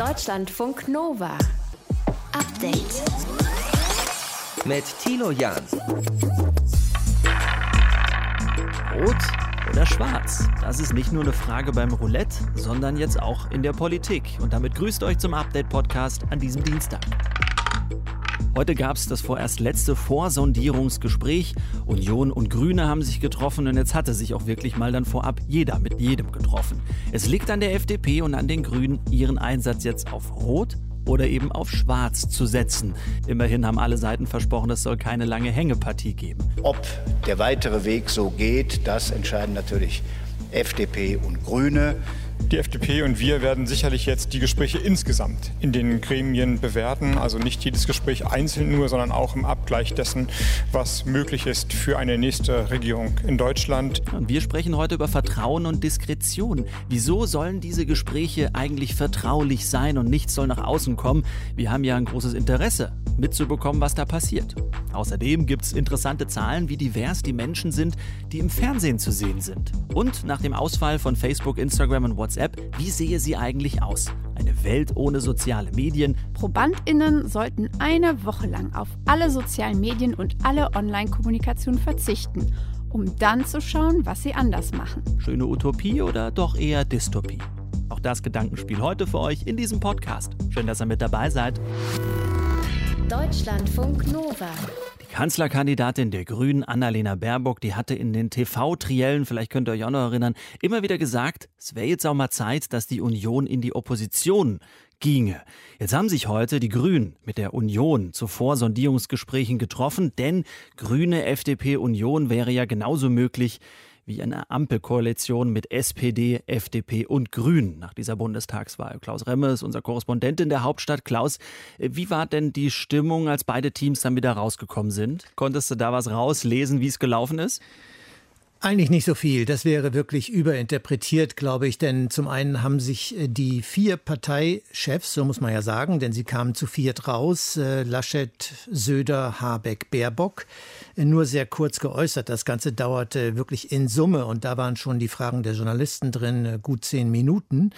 Deutschlandfunk Nova. Update. Mit Tilo Jan. Rot oder schwarz? Das ist nicht nur eine Frage beim Roulette, sondern jetzt auch in der Politik. Und damit grüßt euch zum Update-Podcast an diesem Dienstag. Heute gab es das vorerst letzte Vorsondierungsgespräch. Union und Grüne haben sich getroffen und jetzt hatte sich auch wirklich mal dann vorab jeder mit jedem getroffen. Es liegt an der FDP und an den Grünen, ihren Einsatz jetzt auf Rot oder eben auf Schwarz zu setzen. Immerhin haben alle Seiten versprochen, es soll keine lange Hängepartie geben. Ob der weitere Weg so geht, das entscheiden natürlich FDP und Grüne. Die FDP und wir werden sicherlich jetzt die Gespräche insgesamt in den Gremien bewerten. Also nicht jedes Gespräch einzeln nur, sondern auch im Abgleich dessen, was möglich ist für eine nächste Regierung in Deutschland. Und wir sprechen heute über Vertrauen und Diskretion. Wieso sollen diese Gespräche eigentlich vertraulich sein und nichts soll nach außen kommen? Wir haben ja ein großes Interesse mitzubekommen, was da passiert. Außerdem gibt es interessante Zahlen, wie divers die Menschen sind, die im Fernsehen zu sehen sind. Und nach dem Ausfall von Facebook, Instagram und WhatsApp, wie sehe sie eigentlich aus? Eine Welt ohne soziale Medien. ProbandInnen sollten eine Woche lang auf alle sozialen Medien und alle Online-Kommunikation verzichten, um dann zu schauen, was sie anders machen. Schöne Utopie oder doch eher Dystopie? Auch das Gedankenspiel heute für euch in diesem Podcast. Schön, dass ihr mit dabei seid. Deutschlandfunk Nova. Die Kanzlerkandidatin der Grünen, Annalena Baerbock, die hatte in den TV-Triellen, vielleicht könnt ihr euch auch noch erinnern, immer wieder gesagt, es wäre jetzt auch mal Zeit, dass die Union in die Opposition ginge. Jetzt haben sich heute die Grünen mit der Union zu Vorsondierungsgesprächen getroffen, denn Grüne, FDP, Union wäre ja genauso möglich wie eine Ampelkoalition mit SPD, FDP und Grünen nach dieser Bundestagswahl. Klaus Remme ist unser Korrespondent in der Hauptstadt. Klaus, wie war denn die Stimmung, als beide Teams dann wieder rausgekommen sind? Konntest du da was rauslesen, wie es gelaufen ist? Eigentlich nicht so viel. Das wäre wirklich überinterpretiert, glaube ich. Denn zum einen haben sich äh, die vier Parteichefs, so muss man ja sagen, denn sie kamen zu viert raus, äh, Laschet, Söder, Habeck, Baerbock, äh, nur sehr kurz geäußert. Das Ganze dauerte wirklich in Summe und da waren schon die Fragen der Journalisten drin, gut zehn Minuten.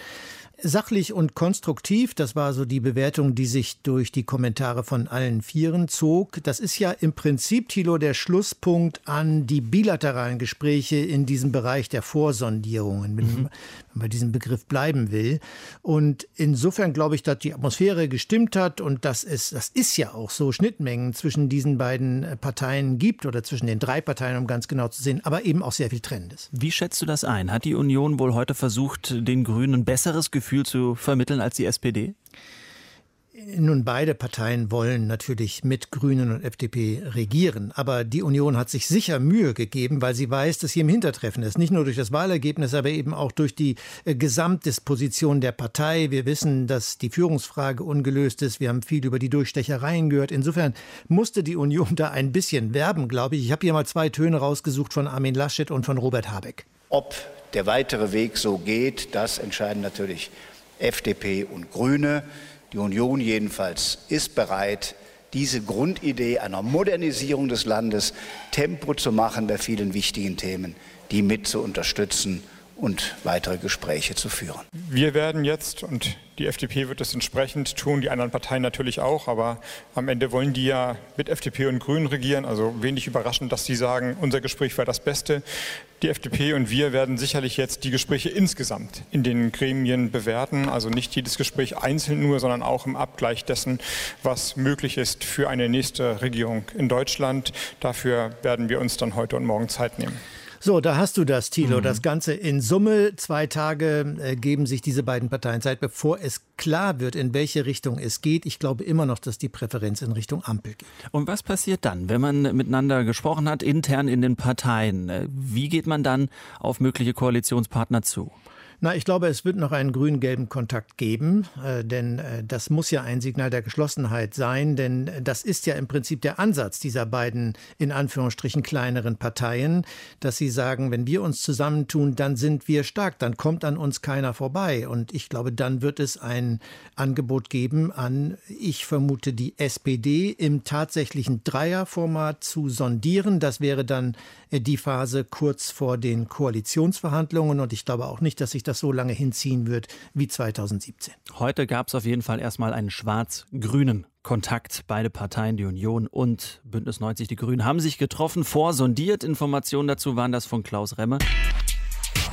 Sachlich und konstruktiv, das war so die Bewertung, die sich durch die Kommentare von allen Vieren zog. Das ist ja im Prinzip, Thilo, der Schlusspunkt an die bilateralen Gespräche in diesem Bereich der Vorsondierungen, wenn, mhm. man bei diesem Begriff bleiben will. Und insofern glaube ich, dass die Atmosphäre gestimmt hat und dass es, das ist ja auch so, Schnittmengen zwischen diesen beiden Parteien gibt oder zwischen den drei Parteien, um ganz genau zu sehen, aber eben auch sehr viel Trennendes. Wie schätzt du das ein? Hat die Union wohl heute versucht, den Grünen ein besseres Gefühl Gefühl zu vermitteln als die SPD? Nun, beide Parteien wollen natürlich mit Grünen und FDP regieren. Aber die Union hat sich sicher Mühe gegeben, weil sie weiß, dass sie im Hintertreffen ist. Nicht nur durch das Wahlergebnis, aber eben auch durch die äh, Gesamtdisposition der Partei. Wir wissen, dass die Führungsfrage ungelöst ist. Wir haben viel über die Durchstechereien gehört. Insofern musste die Union da ein bisschen werben, glaube ich. Ich habe hier mal zwei Töne rausgesucht von Armin Laschet und von Robert Habeck. Ob der weitere Weg so geht, das entscheiden natürlich FDP und Grüne. Die Union jedenfalls ist bereit, diese Grundidee einer Modernisierung des Landes Tempo zu machen bei vielen wichtigen Themen, die mit zu unterstützen und weitere Gespräche zu führen. Wir werden jetzt, und die FDP wird es entsprechend tun, die anderen Parteien natürlich auch, aber am Ende wollen die ja mit FDP und Grünen regieren, also wenig überraschend, dass sie sagen, unser Gespräch war das Beste. Die FDP und wir werden sicherlich jetzt die Gespräche insgesamt in den Gremien bewerten, also nicht jedes Gespräch einzeln nur, sondern auch im Abgleich dessen, was möglich ist für eine nächste Regierung in Deutschland. Dafür werden wir uns dann heute und morgen Zeit nehmen. So, da hast du das, Thilo. Mhm. Das Ganze in Summe. Zwei Tage äh, geben sich diese beiden Parteien Zeit, bevor es klar wird, in welche Richtung es geht. Ich glaube immer noch, dass die Präferenz in Richtung Ampel geht. Und was passiert dann, wenn man miteinander gesprochen hat, intern in den Parteien? Äh, wie geht man dann auf mögliche Koalitionspartner zu? Na, ich glaube, es wird noch einen grün-gelben Kontakt geben, äh, denn äh, das muss ja ein Signal der Geschlossenheit sein, denn das ist ja im Prinzip der Ansatz dieser beiden in Anführungsstrichen kleineren Parteien, dass sie sagen, wenn wir uns zusammentun, dann sind wir stark, dann kommt an uns keiner vorbei. Und ich glaube, dann wird es ein Angebot geben an, ich vermute, die SPD im tatsächlichen Dreierformat zu sondieren. Das wäre dann äh, die Phase kurz vor den Koalitionsverhandlungen und ich glaube auch nicht, dass sich das das so lange hinziehen wird wie 2017. Heute gab es auf jeden Fall erstmal einen schwarz-grünen Kontakt. Beide Parteien, die Union und Bündnis 90 Die Grünen, haben sich getroffen, vorsondiert. Informationen dazu waren das von Klaus Remme.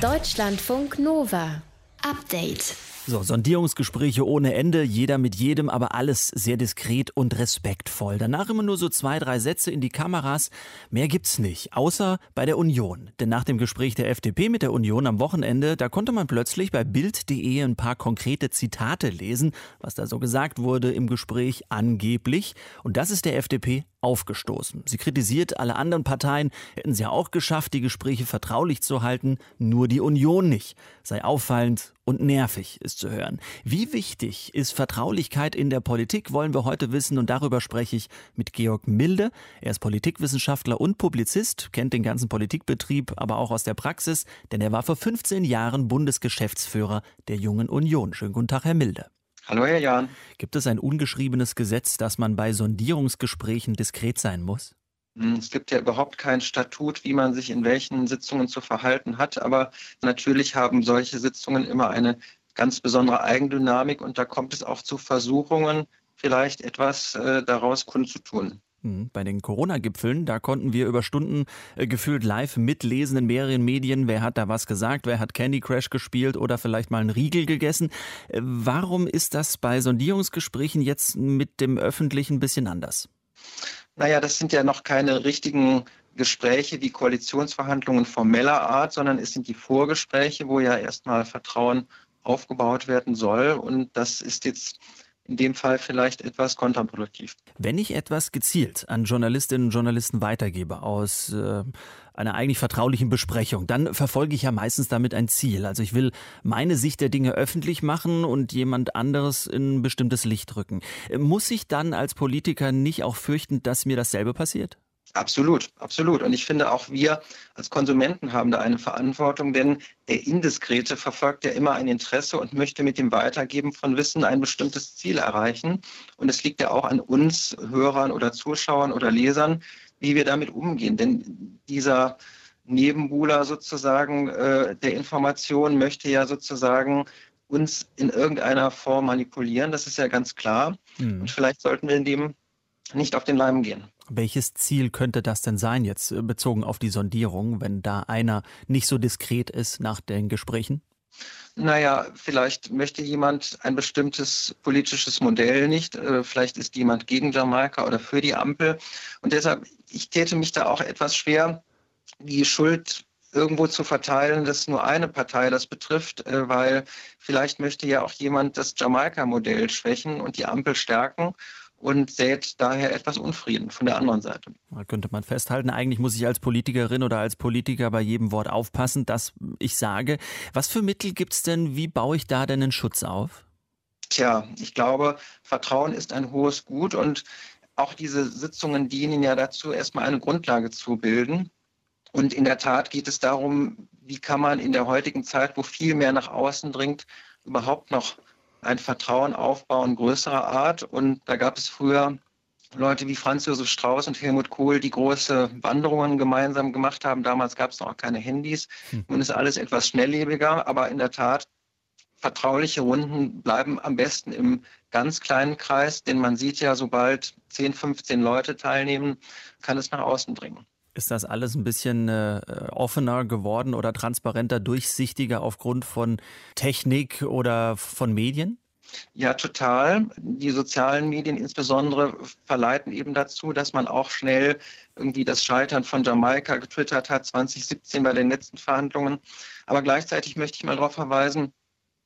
Deutschlandfunk Nova. Update. So, Sondierungsgespräche ohne Ende, jeder mit jedem, aber alles sehr diskret und respektvoll. Danach immer nur so zwei, drei Sätze in die Kameras. Mehr gibt's nicht, außer bei der Union. Denn nach dem Gespräch der FDP mit der Union am Wochenende, da konnte man plötzlich bei Bild.de ein paar konkrete Zitate lesen, was da so gesagt wurde im Gespräch angeblich. Und das ist der FDP aufgestoßen. Sie kritisiert, alle anderen Parteien hätten sie ja auch geschafft, die Gespräche vertraulich zu halten, nur die Union nicht. Sei auffallend und nervig ist zu hören. Wie wichtig ist Vertraulichkeit in der Politik, wollen wir heute wissen und darüber spreche ich mit Georg Milde. Er ist Politikwissenschaftler und Publizist, kennt den ganzen Politikbetrieb, aber auch aus der Praxis, denn er war vor 15 Jahren Bundesgeschäftsführer der Jungen Union. Schönen guten Tag, Herr Milde. Hallo, Herr Jan. Gibt es ein ungeschriebenes Gesetz, dass man bei Sondierungsgesprächen diskret sein muss? Hm, es gibt ja überhaupt kein Statut, wie man sich in welchen Sitzungen zu verhalten hat. Aber natürlich haben solche Sitzungen immer eine ganz besondere Eigendynamik und da kommt es auch zu Versuchungen, vielleicht etwas äh, daraus kundzutun. Bei den Corona-Gipfeln, da konnten wir über Stunden äh, gefühlt live mitlesen in mehreren Medien, wer hat da was gesagt, wer hat Candy Crash gespielt oder vielleicht mal einen Riegel gegessen. Äh, warum ist das bei Sondierungsgesprächen jetzt mit dem Öffentlichen ein bisschen anders? Naja, das sind ja noch keine richtigen Gespräche wie Koalitionsverhandlungen formeller Art, sondern es sind die Vorgespräche, wo ja erstmal Vertrauen aufgebaut werden soll. Und das ist jetzt in dem Fall vielleicht etwas kontraproduktiv. Wenn ich etwas gezielt an Journalistinnen und Journalisten weitergebe aus äh, einer eigentlich vertraulichen Besprechung, dann verfolge ich ja meistens damit ein Ziel. Also ich will meine Sicht der Dinge öffentlich machen und jemand anderes in ein bestimmtes Licht rücken. Muss ich dann als Politiker nicht auch fürchten, dass mir dasselbe passiert? Absolut, absolut. Und ich finde auch wir als Konsumenten haben da eine Verantwortung, denn der Indiskrete verfolgt ja immer ein Interesse und möchte mit dem Weitergeben von Wissen ein bestimmtes Ziel erreichen. Und es liegt ja auch an uns, Hörern oder Zuschauern oder Lesern, wie wir damit umgehen. Denn dieser Nebenbuhler sozusagen äh, der Information möchte ja sozusagen uns in irgendeiner Form manipulieren. Das ist ja ganz klar. Mhm. Und vielleicht sollten wir in dem nicht auf den Leim gehen. Welches Ziel könnte das denn sein, jetzt äh, bezogen auf die Sondierung, wenn da einer nicht so diskret ist nach den Gesprächen? Naja, vielleicht möchte jemand ein bestimmtes politisches Modell nicht. Äh, vielleicht ist jemand gegen Jamaika oder für die Ampel. Und deshalb, ich täte mich da auch etwas schwer, die Schuld irgendwo zu verteilen, dass nur eine Partei das betrifft, äh, weil vielleicht möchte ja auch jemand das Jamaika-Modell schwächen und die Ampel stärken und sät daher etwas Unfrieden von der anderen Seite. Da könnte man festhalten, eigentlich muss ich als Politikerin oder als Politiker bei jedem Wort aufpassen, das ich sage. Was für Mittel gibt es denn? Wie baue ich da denn einen Schutz auf? Tja, ich glaube, Vertrauen ist ein hohes Gut und auch diese Sitzungen dienen ja dazu, erstmal eine Grundlage zu bilden. Und in der Tat geht es darum, wie kann man in der heutigen Zeit, wo viel mehr nach außen dringt, überhaupt noch ein Vertrauen aufbauen größerer Art. Und da gab es früher Leute wie Franz Josef Strauß und Helmut Kohl, die große Wanderungen gemeinsam gemacht haben. Damals gab es noch keine Handys. Hm. Nun ist alles etwas schnelllebiger, aber in der Tat, vertrauliche Runden bleiben am besten im ganz kleinen Kreis, denn man sieht ja, sobald 10, 15 Leute teilnehmen, kann es nach außen dringen. Ist das alles ein bisschen äh, offener geworden oder transparenter, durchsichtiger aufgrund von Technik oder von Medien? Ja, total. Die sozialen Medien insbesondere verleiten eben dazu, dass man auch schnell irgendwie das Scheitern von Jamaika getwittert hat, 2017 bei den letzten Verhandlungen. Aber gleichzeitig möchte ich mal darauf verweisen,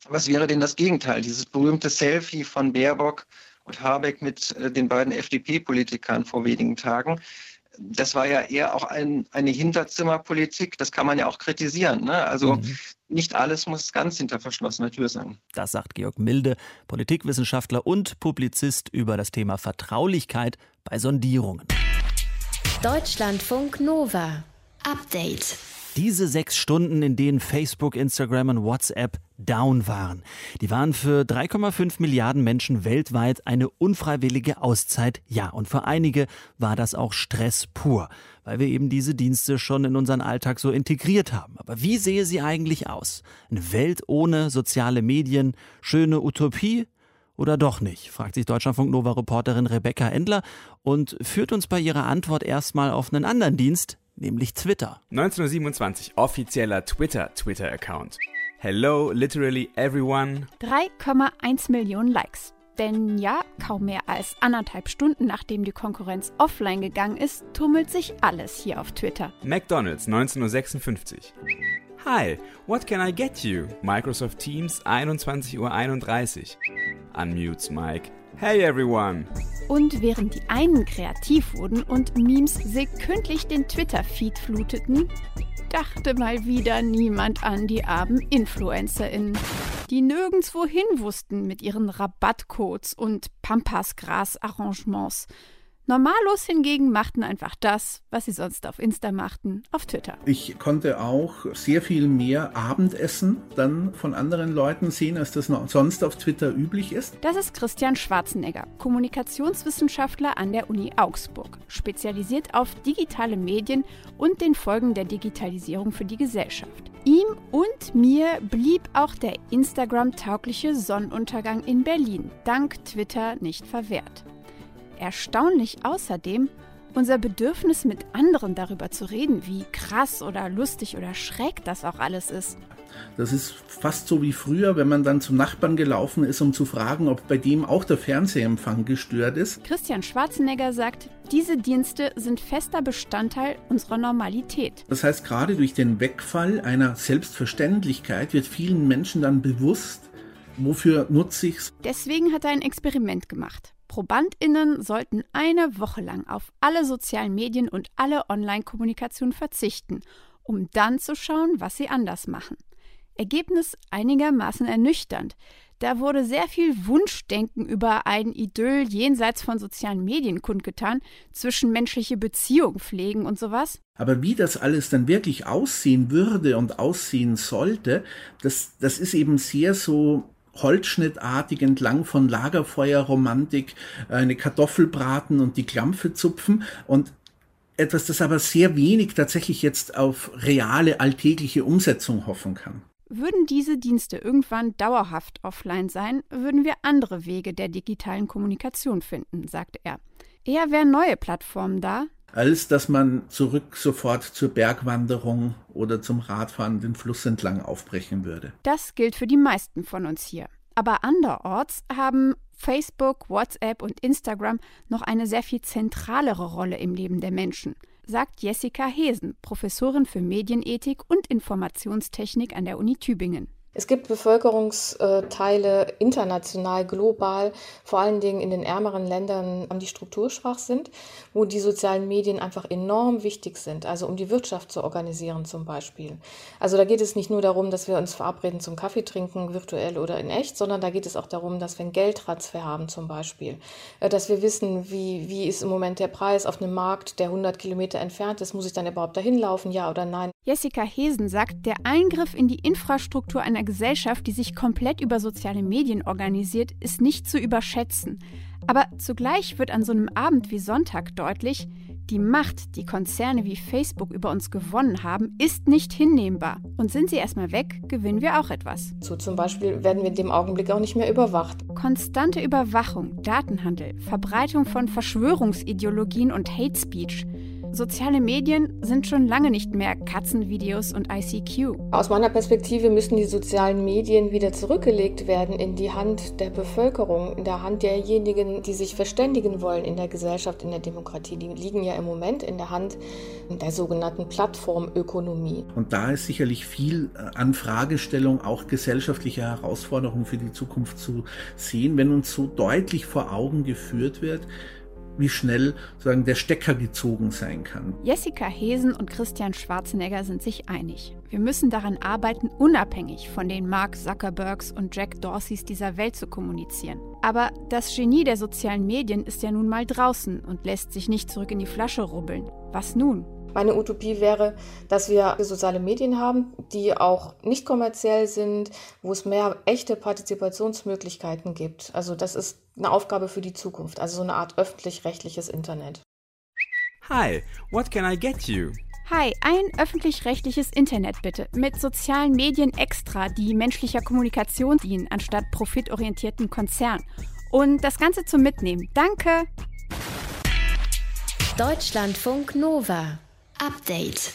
was wäre denn das Gegenteil? Dieses berühmte Selfie von Baerbock und Habeck mit äh, den beiden FDP-Politikern vor wenigen Tagen das war ja eher auch ein, eine Hinterzimmerpolitik. Das kann man ja auch kritisieren. Ne? Also mhm. nicht alles muss ganz hinter verschlossener Tür sein. Das sagt Georg Milde, Politikwissenschaftler und Publizist über das Thema Vertraulichkeit bei Sondierungen. Deutschlandfunk Nova. Update. Diese sechs Stunden, in denen Facebook, Instagram und WhatsApp down waren. Die waren für 3,5 Milliarden Menschen weltweit eine unfreiwillige Auszeit. Ja, und für einige war das auch Stress pur, weil wir eben diese Dienste schon in unseren Alltag so integriert haben. Aber wie sehe sie eigentlich aus? Eine Welt ohne soziale Medien, schöne Utopie? Oder doch nicht, fragt sich Deutschlandfunk Nova Reporterin Rebecca Endler und führt uns bei ihrer Antwort erstmal auf einen anderen Dienst, nämlich Twitter. 1927 offizieller Twitter-Twitter-Account. Hello, literally everyone. 3,1 Millionen Likes. Denn ja, kaum mehr als anderthalb Stunden nachdem die Konkurrenz offline gegangen ist, tummelt sich alles hier auf Twitter. McDonald's 1956. Hi, what can I get you? Microsoft Teams 21.31 Uhr. Unmutes Mike. Hey everyone! Und während die einen kreativ wurden und Memes sekündlich den Twitter-Feed fluteten, dachte mal wieder niemand an die armen InfluencerInnen, die nirgendwo hin wussten mit ihren Rabattcodes und Pampasgras-Arrangements. Normalos hingegen machten einfach das, was sie sonst auf Insta machten, auf Twitter. Ich konnte auch sehr viel mehr Abendessen dann von anderen Leuten sehen, als das sonst auf Twitter üblich ist. Das ist Christian Schwarzenegger, Kommunikationswissenschaftler an der Uni Augsburg, spezialisiert auf digitale Medien und den Folgen der Digitalisierung für die Gesellschaft. Ihm und mir blieb auch der Instagram-taugliche Sonnenuntergang in Berlin dank Twitter nicht verwehrt. Erstaunlich außerdem unser Bedürfnis mit anderen darüber zu reden, wie krass oder lustig oder schräg das auch alles ist. Das ist fast so wie früher, wenn man dann zum Nachbarn gelaufen ist, um zu fragen, ob bei dem auch der Fernsehempfang gestört ist. Christian Schwarzenegger sagt, diese Dienste sind fester Bestandteil unserer Normalität. Das heißt, gerade durch den Wegfall einer Selbstverständlichkeit wird vielen Menschen dann bewusst, wofür nutze ich's. Deswegen hat er ein Experiment gemacht. ProbandInnen sollten eine Woche lang auf alle sozialen Medien und alle Online-Kommunikation verzichten, um dann zu schauen, was sie anders machen. Ergebnis einigermaßen ernüchternd. Da wurde sehr viel Wunschdenken über ein Idyll jenseits von sozialen Medien kundgetan, zwischenmenschliche Beziehungen pflegen und sowas. Aber wie das alles dann wirklich aussehen würde und aussehen sollte, das, das ist eben sehr so holzschnittartig entlang von Lagerfeuerromantik eine Kartoffel braten und die Klampfe zupfen und etwas, das aber sehr wenig tatsächlich jetzt auf reale alltägliche Umsetzung hoffen kann. Würden diese Dienste irgendwann dauerhaft offline sein, würden wir andere Wege der digitalen Kommunikation finden, sagte er. Eher wären neue Plattformen da, als dass man zurück sofort zur Bergwanderung oder zum Radfahren den Fluss entlang aufbrechen würde. Das gilt für die meisten von uns hier. Aber anderorts haben Facebook, WhatsApp und Instagram noch eine sehr viel zentralere Rolle im Leben der Menschen, sagt Jessica Hesen, Professorin für Medienethik und Informationstechnik an der Uni Tübingen. Es gibt Bevölkerungsteile international, global, vor allen Dingen in den ärmeren Ländern, die strukturschwach sind, wo die sozialen Medien einfach enorm wichtig sind, also um die Wirtschaft zu organisieren zum Beispiel. Also da geht es nicht nur darum, dass wir uns verabreden zum Kaffee trinken, virtuell oder in echt, sondern da geht es auch darum, dass wir einen Geldtransfer haben zum Beispiel, äh, dass wir wissen, wie, wie ist im Moment der Preis auf einem Markt, der 100 Kilometer entfernt ist, muss ich dann überhaupt dahin laufen, ja oder nein. Jessica Hesen sagt, der Eingriff in die Infrastruktur einer Gesellschaft, die sich komplett über soziale Medien organisiert, ist nicht zu überschätzen. Aber zugleich wird an so einem Abend wie Sonntag deutlich, die Macht, die Konzerne wie Facebook über uns gewonnen haben, ist nicht hinnehmbar. Und sind sie erstmal weg, gewinnen wir auch etwas. So zum Beispiel werden wir in dem Augenblick auch nicht mehr überwacht. Konstante Überwachung, Datenhandel, Verbreitung von Verschwörungsideologien und Hate Speech Soziale Medien sind schon lange nicht mehr Katzenvideos und ICQ. Aus meiner Perspektive müssen die sozialen Medien wieder zurückgelegt werden in die Hand der Bevölkerung, in der Hand derjenigen, die sich verständigen wollen in der Gesellschaft, in der Demokratie. Die liegen ja im Moment in der Hand der sogenannten Plattformökonomie. Und da ist sicherlich viel äh, an Fragestellung, auch gesellschaftliche Herausforderungen für die Zukunft zu sehen, wenn uns so deutlich vor Augen geführt wird, wie schnell sagen, der Stecker gezogen sein kann. Jessica Hesen und Christian Schwarzenegger sind sich einig. Wir müssen daran arbeiten, unabhängig von den Mark Zuckerbergs und Jack Dorseys dieser Welt zu kommunizieren. Aber das Genie der sozialen Medien ist ja nun mal draußen und lässt sich nicht zurück in die Flasche rubbeln. Was nun? Meine Utopie wäre, dass wir soziale Medien haben, die auch nicht kommerziell sind, wo es mehr echte Partizipationsmöglichkeiten gibt. Also das ist eine Aufgabe für die Zukunft, also so eine Art öffentlich-rechtliches Internet. Hi, what can I get you? Hi, ein öffentlich-rechtliches Internet bitte, mit sozialen Medien extra, die menschlicher Kommunikation dienen, anstatt profitorientierten Konzern. Und das Ganze zum Mitnehmen. Danke! Deutschlandfunk Nova. Update.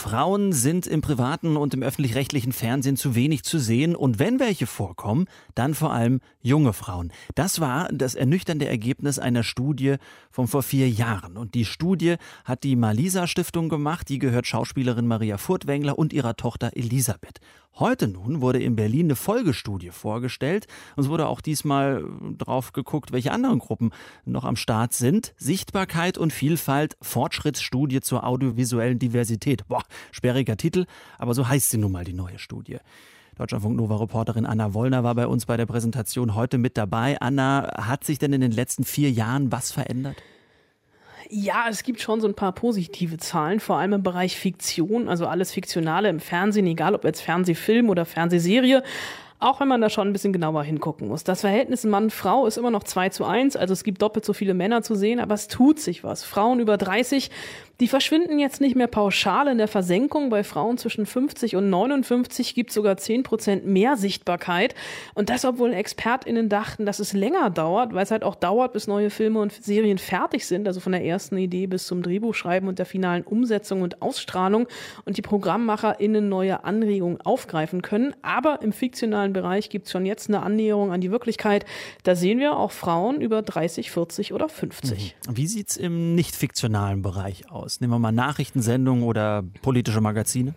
Frauen sind im privaten und im öffentlich-rechtlichen Fernsehen zu wenig zu sehen und wenn welche vorkommen, dann vor allem junge Frauen. Das war das ernüchternde Ergebnis einer Studie von vor vier Jahren. Und die Studie hat die Malisa Stiftung gemacht, die gehört Schauspielerin Maria Furtwängler und ihrer Tochter Elisabeth. Heute nun wurde in Berlin eine Folgestudie vorgestellt und es wurde auch diesmal drauf geguckt, welche anderen Gruppen noch am Start sind. Sichtbarkeit und Vielfalt, Fortschrittsstudie zur audiovisuellen Diversität. Boah, sperriger Titel, aber so heißt sie nun mal die neue Studie. Deutschlandfunk Nova Reporterin Anna Wollner war bei uns bei der Präsentation heute mit dabei. Anna, hat sich denn in den letzten vier Jahren was verändert? Ja, es gibt schon so ein paar positive Zahlen, vor allem im Bereich Fiktion, also alles Fiktionale im Fernsehen, egal ob jetzt Fernsehfilm oder Fernsehserie. Auch wenn man da schon ein bisschen genauer hingucken muss. Das Verhältnis Mann-Frau ist immer noch 2 zu 1, also es gibt doppelt so viele Männer zu sehen, aber es tut sich was. Frauen über 30 die verschwinden jetzt nicht mehr pauschal in der Versenkung. Bei Frauen zwischen 50 und 59 gibt es sogar 10 Prozent mehr Sichtbarkeit. Und das, obwohl ExpertInnen dachten, dass es länger dauert, weil es halt auch dauert, bis neue Filme und Serien fertig sind. Also von der ersten Idee bis zum Drehbuchschreiben und der finalen Umsetzung und Ausstrahlung. Und die ProgrammmacherInnen neue Anregungen aufgreifen können. Aber im fiktionalen Bereich gibt es schon jetzt eine Annäherung an die Wirklichkeit. Da sehen wir auch Frauen über 30, 40 oder 50. Mhm. Wie sieht es im nicht fiktionalen Bereich aus? Aus? Nehmen wir mal Nachrichtensendungen oder politische Magazine?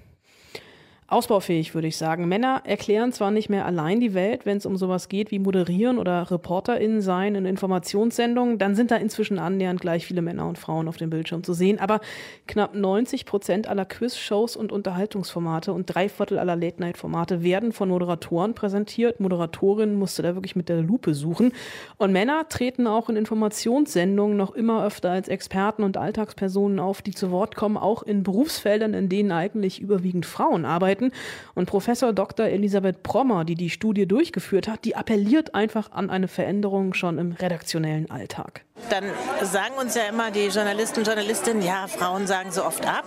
Ausbaufähig, würde ich sagen. Männer erklären zwar nicht mehr allein die Welt, wenn es um sowas geht wie moderieren oder ReporterInnen sein in Informationssendungen, dann sind da inzwischen annähernd gleich viele Männer und Frauen auf dem Bildschirm zu sehen. Aber knapp 90 Prozent aller Quiz-Shows und Unterhaltungsformate und drei Viertel aller Late-Night-Formate werden von Moderatoren präsentiert. Moderatorinnen musste da wirklich mit der Lupe suchen. Und Männer treten auch in Informationssendungen noch immer öfter als Experten und Alltagspersonen auf, die zu Wort kommen, auch in Berufsfeldern, in denen eigentlich überwiegend Frauen arbeiten. Arbeiten. Und Professor Dr. Elisabeth Prommer, die die Studie durchgeführt hat, die appelliert einfach an eine Veränderung schon im redaktionellen Alltag. Dann sagen uns ja immer die Journalisten und Journalistinnen, ja, Frauen sagen so oft ab.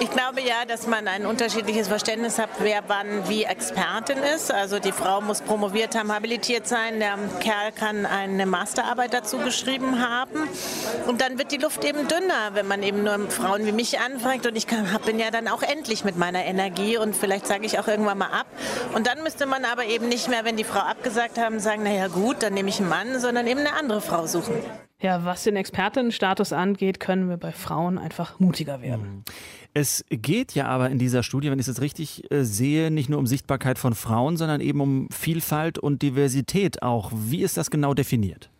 Ich glaube ja, dass man ein unterschiedliches Verständnis hat, wer wann wie Expertin ist. Also die Frau muss promoviert haben, habilitiert sein, der Kerl kann eine Masterarbeit dazu geschrieben haben. Und dann wird die Luft eben dünner, wenn man eben nur Frauen wie mich anfragt. Und ich bin ja dann auch endlich mit meiner Energie und vielleicht sage ich auch irgendwann mal ab. Und dann müsste man aber eben nicht mehr, wenn die Frau abgesagt haben, sagen, naja gut, dann nehme ich einen Mann, sondern eben eine andere Frau suchen. Ja, was den Expertenstatus angeht, können wir bei Frauen einfach mutiger werden. Mhm. Es geht ja aber in dieser Studie, wenn ich es jetzt richtig äh, sehe, nicht nur um Sichtbarkeit von Frauen, sondern eben um Vielfalt und Diversität auch. Wie ist das genau definiert?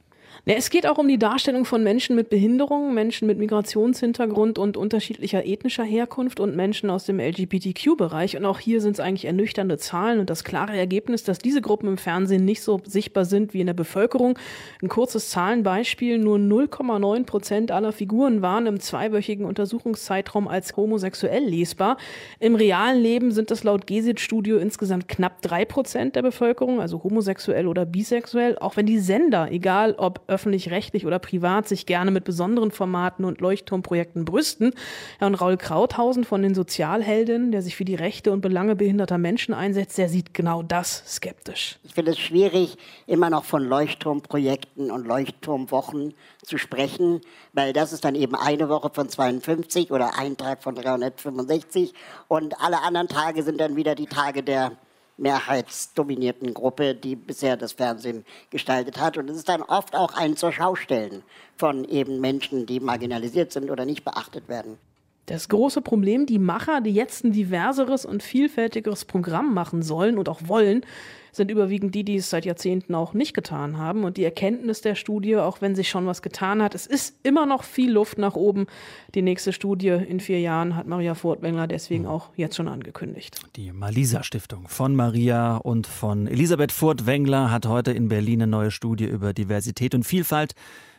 Es geht auch um die Darstellung von Menschen mit Behinderungen, Menschen mit Migrationshintergrund und unterschiedlicher ethnischer Herkunft und Menschen aus dem LGBTQ-Bereich. Und auch hier sind es eigentlich ernüchternde Zahlen und das klare Ergebnis, dass diese Gruppen im Fernsehen nicht so sichtbar sind wie in der Bevölkerung. Ein kurzes Zahlenbeispiel. Nur 0,9 Prozent aller Figuren waren im zweiwöchigen Untersuchungszeitraum als homosexuell lesbar. Im realen Leben sind es laut Gesit-Studio insgesamt knapp drei Prozent der Bevölkerung, also homosexuell oder bisexuell. Auch wenn die Sender, egal ob öffentlich-rechtlich oder privat sich gerne mit besonderen Formaten und Leuchtturmprojekten brüsten. Ja, und Raul Krauthausen von den Sozialheldinnen, der sich für die Rechte und Belange behinderter Menschen einsetzt, der sieht genau das skeptisch. Ich finde es schwierig, immer noch von Leuchtturmprojekten und Leuchtturmwochen zu sprechen, weil das ist dann eben eine Woche von 52 oder ein Tag von 365 und alle anderen Tage sind dann wieder die Tage der mehrheitsdominierten Gruppe, die bisher das Fernsehen gestaltet hat. Und es ist dann oft auch ein zur Schaustellen von eben Menschen, die marginalisiert sind oder nicht beachtet werden. Das große Problem, die Macher, die jetzt ein diverseres und vielfältigeres Programm machen sollen und auch wollen, sind überwiegend die, die es seit Jahrzehnten auch nicht getan haben. Und die Erkenntnis der Studie, auch wenn sich schon was getan hat, es ist immer noch viel Luft nach oben. Die nächste Studie in vier Jahren hat Maria Furtwängler deswegen auch jetzt schon angekündigt. Die Malisa Stiftung von Maria und von Elisabeth Furtwängler hat heute in Berlin eine neue Studie über Diversität und Vielfalt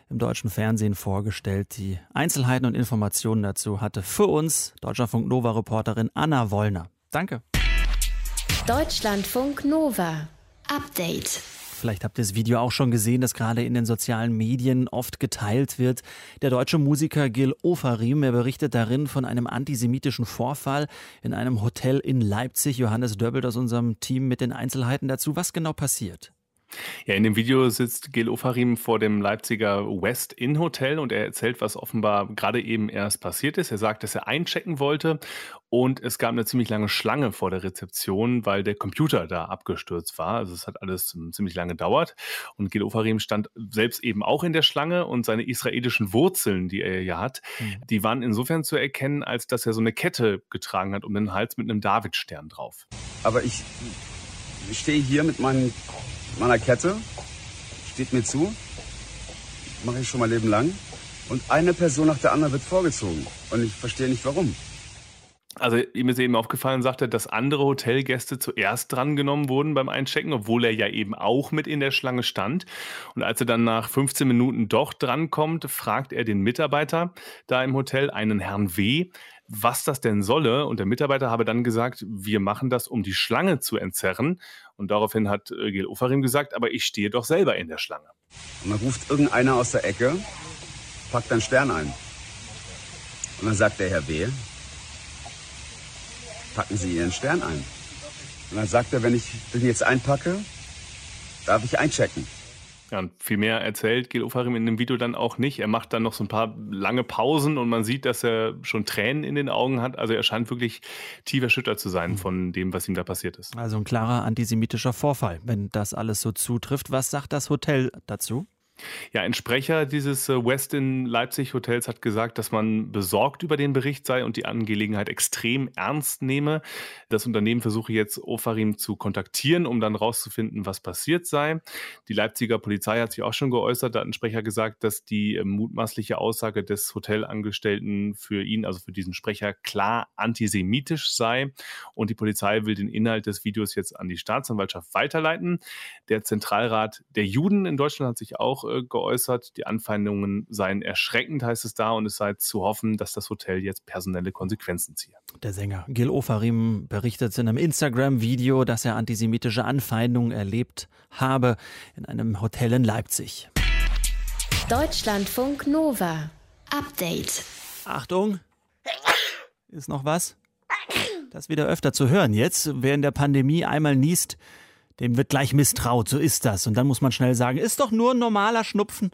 im deutschen Fernsehen vorgestellt. Die Einzelheiten und Informationen dazu hatte für uns Deutschlandfunk Nova-Reporterin Anna Wollner. Danke. Deutschlandfunk Nova. Update. Vielleicht habt ihr das Video auch schon gesehen, das gerade in den sozialen Medien oft geteilt wird. Der deutsche Musiker Gil Ofarim, er berichtet darin von einem antisemitischen Vorfall in einem Hotel in Leipzig. Johannes Döbbelt aus unserem Team mit den Einzelheiten dazu. Was genau passiert? Ja, in dem Video sitzt Gil Ofarim vor dem Leipziger West Inn Hotel und er erzählt, was offenbar gerade eben erst passiert ist. Er sagt, dass er einchecken wollte und es gab eine ziemlich lange Schlange vor der Rezeption, weil der Computer da abgestürzt war. Also es hat alles ziemlich lange gedauert und Gil Ofarim stand selbst eben auch in der Schlange und seine israelischen Wurzeln, die er ja hat, mhm. die waren insofern zu erkennen, als dass er so eine Kette getragen hat um den Hals mit einem Davidstern drauf. Aber ich stehe hier mit meinen meiner Kette. Steht mir zu. Mache ich schon mein Leben lang. Und eine Person nach der anderen wird vorgezogen. Und ich verstehe nicht warum. Also ihm ist eben aufgefallen, sagt er, dass andere Hotelgäste zuerst drangenommen wurden beim Einchecken, obwohl er ja eben auch mit in der Schlange stand. Und als er dann nach 15 Minuten doch drankommt, fragt er den Mitarbeiter da im Hotel, einen Herrn W., was das denn solle. Und der Mitarbeiter habe dann gesagt, wir machen das, um die Schlange zu entzerren. Und daraufhin hat äh, Gil Ofarim gesagt, aber ich stehe doch selber in der Schlange. Und dann ruft irgendeiner aus der Ecke, packt einen Stern ein. Und dann sagt der Herr B., packen Sie Ihren Stern ein. Und dann sagt er, wenn ich den jetzt einpacke, darf ich einchecken. Ja, und viel mehr erzählt Gil Ofarim in dem Video dann auch nicht. Er macht dann noch so ein paar lange Pausen und man sieht, dass er schon Tränen in den Augen hat. Also er scheint wirklich tief erschüttert zu sein von dem, was ihm da passiert ist. Also ein klarer antisemitischer Vorfall, wenn das alles so zutrifft. Was sagt das Hotel dazu? Ja, ein Sprecher dieses äh, Westin Leipzig Hotels hat gesagt, dass man besorgt über den Bericht sei und die Angelegenheit extrem ernst nehme. Das Unternehmen versuche jetzt Ofarim zu kontaktieren, um dann rauszufinden, was passiert sei. Die Leipziger Polizei hat sich auch schon geäußert. Da hat ein Sprecher gesagt, dass die äh, mutmaßliche Aussage des Hotelangestellten für ihn, also für diesen Sprecher, klar antisemitisch sei. Und die Polizei will den Inhalt des Videos jetzt an die Staatsanwaltschaft weiterleiten. Der Zentralrat der Juden in Deutschland hat sich auch äh, geäußert. Die Anfeindungen seien erschreckend, heißt es da, und es sei zu hoffen, dass das Hotel jetzt personelle Konsequenzen ziehe. Der Sänger Gil Ofarim berichtet in einem Instagram-Video, dass er antisemitische Anfeindungen erlebt habe in einem Hotel in Leipzig. Deutschlandfunk Nova. Update. Achtung! Ist noch was? Das wieder öfter zu hören jetzt. Wer in der Pandemie einmal niest, dem wird gleich misstraut, so ist das. Und dann muss man schnell sagen, ist doch nur ein normaler Schnupfen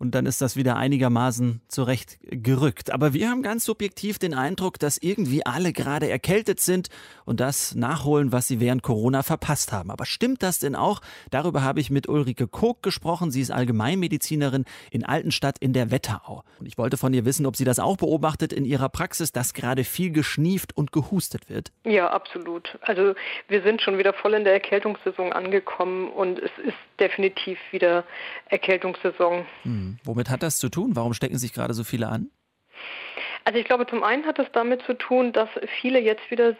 und dann ist das wieder einigermaßen zurechtgerückt. Aber wir haben ganz subjektiv den Eindruck, dass irgendwie alle gerade erkältet sind und das nachholen, was sie während Corona verpasst haben. Aber stimmt das denn auch? Darüber habe ich mit Ulrike Koch gesprochen. Sie ist Allgemeinmedizinerin in Altenstadt in der Wetterau. Und ich wollte von ihr wissen, ob sie das auch beobachtet in ihrer Praxis, dass gerade viel geschnieft und gehustet wird. Ja, absolut. Also wir sind schon wieder voll in der Erkältungssaison angekommen und es ist definitiv wieder Erkältungssaison. Hm. Womit hat das zu tun? Warum stecken sich gerade so viele an? Also ich glaube, zum einen hat es damit zu tun, dass viele jetzt wieder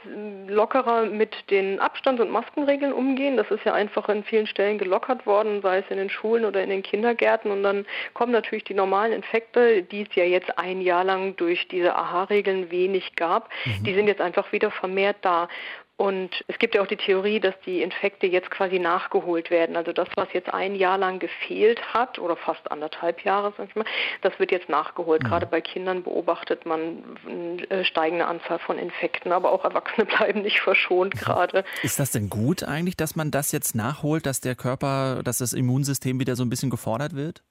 lockerer mit den Abstands- und Maskenregeln umgehen. Das ist ja einfach in vielen Stellen gelockert worden, sei es in den Schulen oder in den Kindergärten. Und dann kommen natürlich die normalen Infekte, die es ja jetzt ein Jahr lang durch diese AHA-Regeln wenig gab, mhm. die sind jetzt einfach wieder vermehrt da. Und es gibt ja auch die Theorie, dass die Infekte jetzt quasi nachgeholt werden. Also das, was jetzt ein Jahr lang gefehlt hat, oder fast anderthalb Jahre, sag ich mal, das wird jetzt nachgeholt. Mhm. Gerade bei Kindern beobachtet man eine steigende Anzahl von Infekten, aber auch Erwachsene bleiben nicht verschont gerade. Ist das denn gut eigentlich, dass man das jetzt nachholt, dass der Körper, dass das Immunsystem wieder so ein bisschen gefordert wird?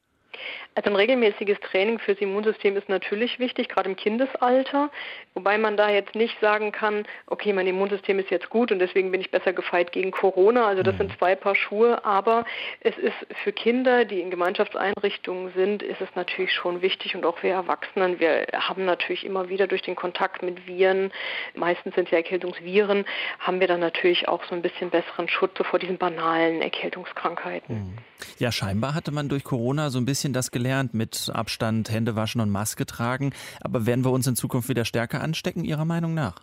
Also ein regelmäßiges Training fürs Immunsystem ist natürlich wichtig, gerade im Kindesalter, wobei man da jetzt nicht sagen kann, okay, mein Immunsystem ist jetzt gut und deswegen bin ich besser gefeit gegen Corona. Also das sind mhm. zwei Paar Schuhe, aber es ist für Kinder, die in Gemeinschaftseinrichtungen sind, ist es natürlich schon wichtig und auch wir Erwachsenen, wir haben natürlich immer wieder durch den Kontakt mit Viren, meistens sind ja Erkältungsviren, haben wir dann natürlich auch so ein bisschen besseren Schutz vor diesen banalen Erkältungskrankheiten. Mhm. Ja, scheinbar hatte man durch Corona so ein bisschen das gelernt mit Abstand, Hände waschen und Maske tragen. Aber werden wir uns in Zukunft wieder stärker anstecken, Ihrer Meinung nach?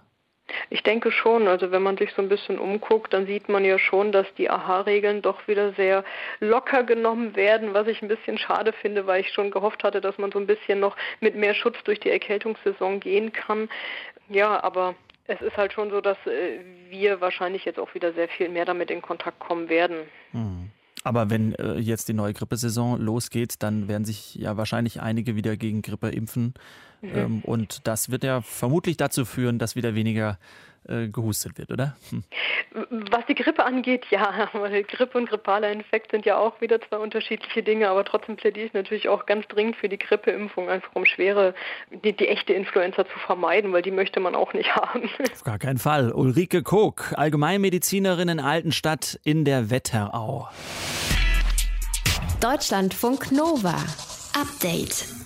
Ich denke schon. Also wenn man sich so ein bisschen umguckt, dann sieht man ja schon, dass die AHA-Regeln doch wieder sehr locker genommen werden, was ich ein bisschen schade finde, weil ich schon gehofft hatte, dass man so ein bisschen noch mit mehr Schutz durch die Erkältungssaison gehen kann. Ja, aber es ist halt schon so, dass äh, wir wahrscheinlich jetzt auch wieder sehr viel mehr damit in Kontakt kommen werden. Hm. Aber wenn äh, jetzt die neue Grippesaison losgeht, dann werden sich ja wahrscheinlich einige wieder gegen Grippe impfen. Mhm. Ähm, und das wird ja vermutlich dazu führen, dass wieder weniger äh, gehustet wird, oder? Hm. Was die Grippe angeht, ja, weil Grippe und grippaler Infekt sind ja auch wieder zwei unterschiedliche Dinge, aber trotzdem plädiere ich natürlich auch ganz dringend für die Grippeimpfung, einfach um schwere, die, die echte Influenza zu vermeiden, weil die möchte man auch nicht haben. Auf gar keinen Fall. Ulrike Koch, Allgemeinmedizinerin in Altenstadt in der Wetterau. Deutschlandfunk Nova. Update.